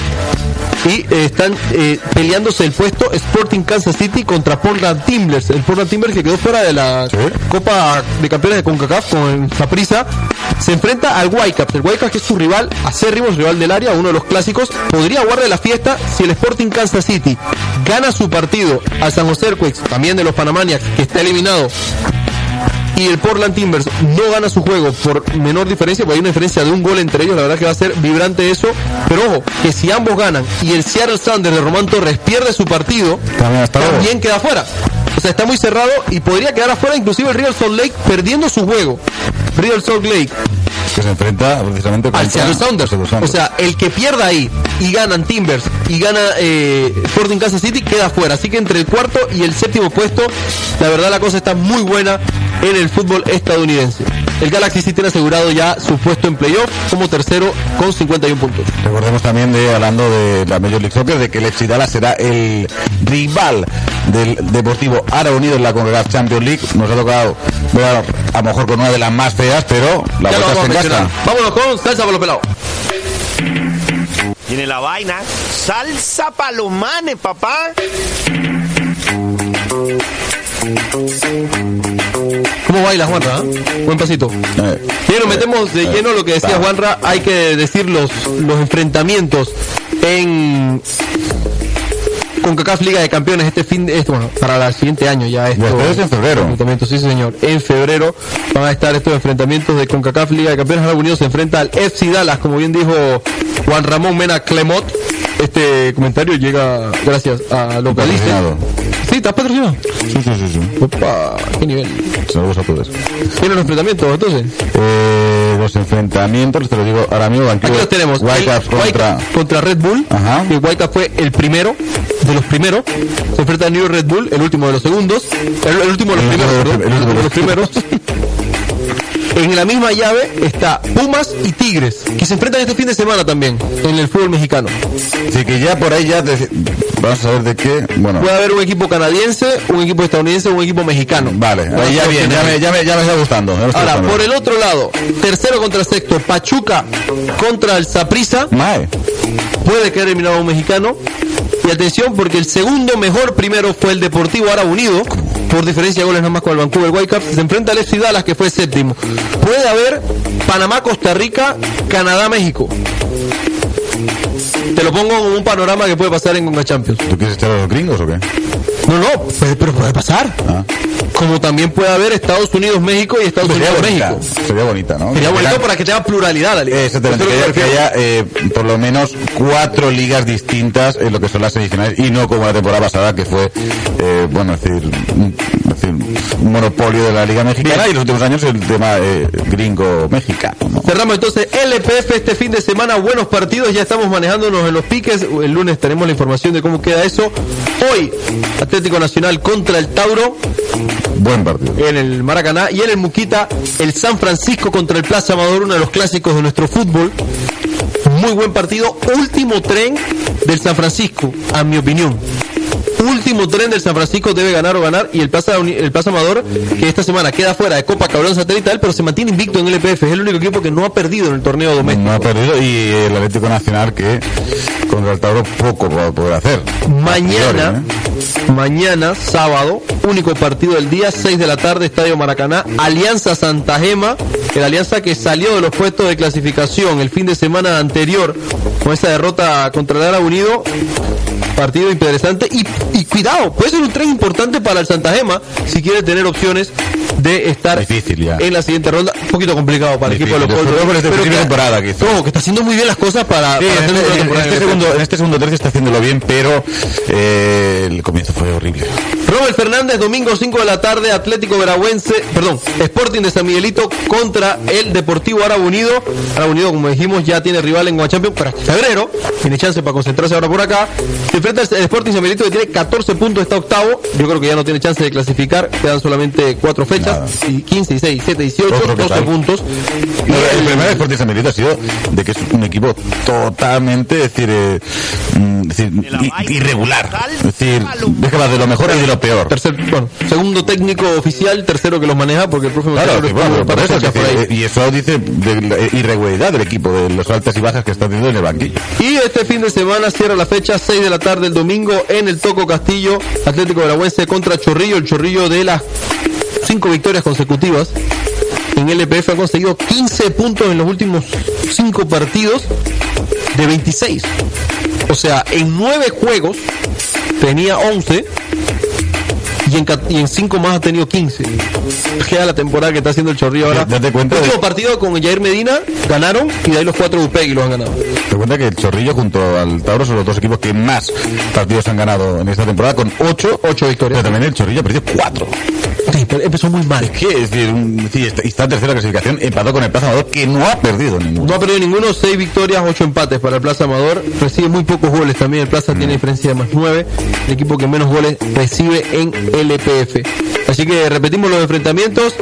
Y eh, están eh, peleándose el puesto Sporting Kansas City contra Portland Timbers. El Portland Timbers que quedó fuera de la Copa de Campeones de CONCACAF con Saprissa se enfrenta al Whitecaps. El Whitecaps que es su rival acérrimo, rival del área, uno de los clásicos. Podría guardar la fiesta si el Sporting Kansas City gana su partido al San José Earthquakes, también de los Panamaniacs, que está eliminado y el Portland Timbers no gana su juego por menor diferencia, porque hay una diferencia de un gol entre ellos, la verdad que va a ser vibrante eso, pero ojo, que si ambos ganan y el Seattle Sanders de Román Torres pierde su partido, También queda fuera. O sea, está muy cerrado y podría quedar afuera inclusive el Real Salt Lake perdiendo su juego. Real Salt Lake que se enfrenta precisamente al Seattle Sounders. O sea, el que pierda ahí y ganan Timbers y gana eh, Sporting Kansas City queda fuera. Así que entre el cuarto y el séptimo puesto, la verdad la cosa está muy buena en el fútbol estadounidense. El Galaxy sí tiene asegurado ya su puesto en playoff como tercero con 51 puntos. Recordemos también de hablando de la Major League Soccer de que el FC Dallas será el rival del Deportivo Ara Unido en la CONCACAF Champions League. Nos ha tocado ver a lo mejor con una de las más feas, pero la Ya vuelta vamos a está en mencionar. casa. Vámonos con salsa para los pelados. Tiene la vaina. Salsa palomane, papá. ¿Cómo baila Juanra? eh? Buen pasito. Eh, Bien, nos metemos de lleno lo que decía Juanra. Hay que decir los, los enfrentamientos en CONCACAF Liga de Campeones este fin de, bueno, para el siguiente año ya esto. Después en febrero. Enfrentamientos, sí señor. En febrero van a estar estos enfrentamientos de CONCACAF Liga de Campeones. Estados Unidos se enfrenta al FC Dallas, como bien dijo Juan Ramón Mena Clemot. Este comentario llega gracias a Localiste. Sí, ¿estás patrocinado? Sí, sí, sí, sí. Opa, qué nivel. Saludos a todos. ¿Tienen los enfrentamientos entonces? Eh, los enfrentamientos, te lo digo ahora mismo, Aquí los tenemos. Whitecaps contra... Contra Red Bull. Ajá. Que Whitecaps fue el primero de los primeros. Se enfrenta a New York Red Bull, el último de los segundos. El, el último de los primeros, perdón. el último de los primeros. En la misma llave está Pumas y Tigres, que se enfrentan este fin de semana también en el fútbol mexicano. Así que ya por ahí ya... te- Vamos a ver de qué... Bueno, Puede haber un equipo canadiense, un equipo estadounidense, un equipo mexicano. vale. Ahí ya bien, ya me, ya me, ya me está gustando. ya me está Ahora, gustando. por el otro lado, tercero contra sexto, Pachuca contra el Saprissa. Mae. puede quedar eliminado un mexicano. Y atención, porque el segundo mejor primero fue el Deportivo Árabe Unido, por diferencia de goles nada más con el Vancouver Whitecaps. Se enfrenta al FC Dallas, que fue séptimo. Puede haber Panamá, Costa Rica, Canadá, México. Te lo pongo como un panorama que puede pasar en Conga Champions. ¿Tú quieres echar a los gringos o qué? No, no, pero puede pasar. Ah. Como también puede haber Estados Unidos, México y Estados Sería Unidos, bonita, México. sería bonita, ¿no? Sería bonito para que tenga pluralidad la liga. Exactamente, que haya, eh, por lo menos cuatro ligas distintas en lo que son las semifinales y no como la temporada pasada que fue, eh, bueno, es decir, un, es decir, un monopolio de la liga mexicana y en los últimos años el tema eh, gringo-mexicano, ¿no? Cerramos entonces LPF este fin de semana, buenos partidos, ya estamos manejándonos en los piques, el lunes tenemos la información de cómo queda eso. Hoy, Atlético Nacional contra el Tauro Buen partido. en el Maracaná y en el Muquita el San Francisco contra el Plaza Amador, uno de los clásicos de nuestro fútbol. Muy buen partido, último tren del San Francisco, a mi opinión. Último tren del San Francisco debe ganar o ganar y el Plaza, el Plaza Amador que esta semana queda fuera de Copa Cabrón Satelital pero se mantiene invicto en el LPF, es el único equipo que no ha perdido en el torneo doméstico. No ha perdido y el Atlético Nacional que contra el Tauro poco va a poder hacer. Mañana. Mañana, sábado, único partido del día, 6 de la tarde, Estadio Maracaná, Alianza Santa Gema, el Alianza que salió de los puestos de clasificación el fin de semana anterior con esa derrota contra el Ara Unido. Partido interesante y, cuidado, puede ser un tren importante para el Santa Gema si quiere tener opciones de estar Difícil ya. en la siguiente ronda. Un poquito complicado para el equipo de los Colts, pero que- temporada que hizo. ojo, que está haciendo muy bien las cosas para, Sí, para en, este, en este el segundo, en este segundo tercio está haciéndolo bien, pero eh, el comienzo fue horrible. Robert Fernández, domingo 5 de la tarde, Atlético Veragüense, perdón, Sporting de San Miguelito contra el Deportivo Árabe Unido. Árabe Unido, como dijimos, ya tiene rival en Guachampions para febrero, tiene chance para concentrarse ahora por acá. Se enfrenta al Sporting San Miguelito que tiene 14 puntos, está octavo. Yo creo que ya no tiene chance de clasificar, quedan solamente 4 fechas, y 15, 16, 17, 18, Otro que 12 tal. puntos. No, el problema de Sporting San ha sido de que es un equipo totalmente, es decir, eh, mm, es decir, irregular. Es decir, va de lo mejor y de lo peor. Tercer, bueno, segundo técnico oficial, tercero que los maneja, porque el profe Claro, que bueno, por de eso, que- por eh, y eso dice de la irregularidad del equipo, de las altas y bajas que está teniendo en el banquillo. Y este fin de semana cierra la fecha 6 de la tarde el domingo en el Toco Castillo, Atlético Veragüense contra Chorrillo, el Chorrillo de las cinco victorias consecutivas. En LPF ha conseguido 15 puntos en los últimos 5 partidos de 26. O sea, en 9 juegos tenía 11 y en, ca- y en 5 más ha tenido 15. Queda la temporada que está haciendo el Chorrillo ahora. Date cuenta el de- último partido con Jair Medina ganaron y de ahí los 4 de Upegui los han ganado. Te cuenta que el Chorrillo junto al Tauro son los dos equipos que más partidos han ganado en esta temporada con 8 8 victorias. Pero también el Chorrillo ha perdido 4. Sí, pero empezó muy mal. ¿Qué? Es decir, un, sí, está, está en tercera clasificación, empató con el Plaza Amador que no ha perdido ninguno. No ha perdido ninguno, 6 victorias, 8 empates para el Plaza Amador. Recibe muy pocos goles también. El Plaza tiene diferencia de más 9. El equipo que menos goles recibe en LPF. Así que repetimos los enfrentamientos.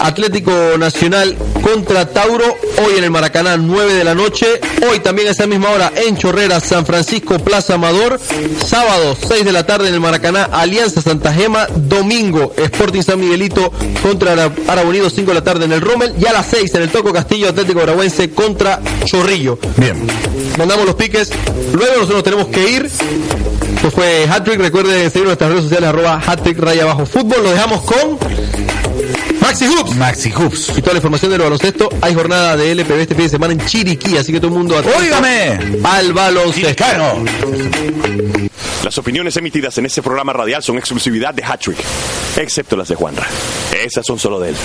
Atlético Nacional contra Tauro. Hoy en el Maracaná, 9 de la noche. Hoy también a esa misma hora en Chorrera, San Francisco, Plaza Amador. Sábado, 6 de la tarde en el Maracaná, Alianza Santa Gema. Domingo, Sporting San Miguelito contra Ara- Árabe Unido, 5 de la tarde en el Rommel. Y a las 6 en el Toco Castillo, Atlético Arahuense contra Chorrillo. Bien. Mandamos los piques. Luego nosotros tenemos que ir. Esto fue Hattrick. Recuerden seguir nuestras redes sociales, arroba Hattrick raya abajo fútbol. Dejamos con Maxi Hoops. Maxi Hoops. Y toda la información del baloncesto. Hay jornada de LPB este fin de semana en Chiriquí, así que todo el mundo atento ¡Óigame! al baloncesto. Las opiniones emitidas en este programa radial son exclusividad de Hattrick, excepto las de Juanra. Esas son solo de él.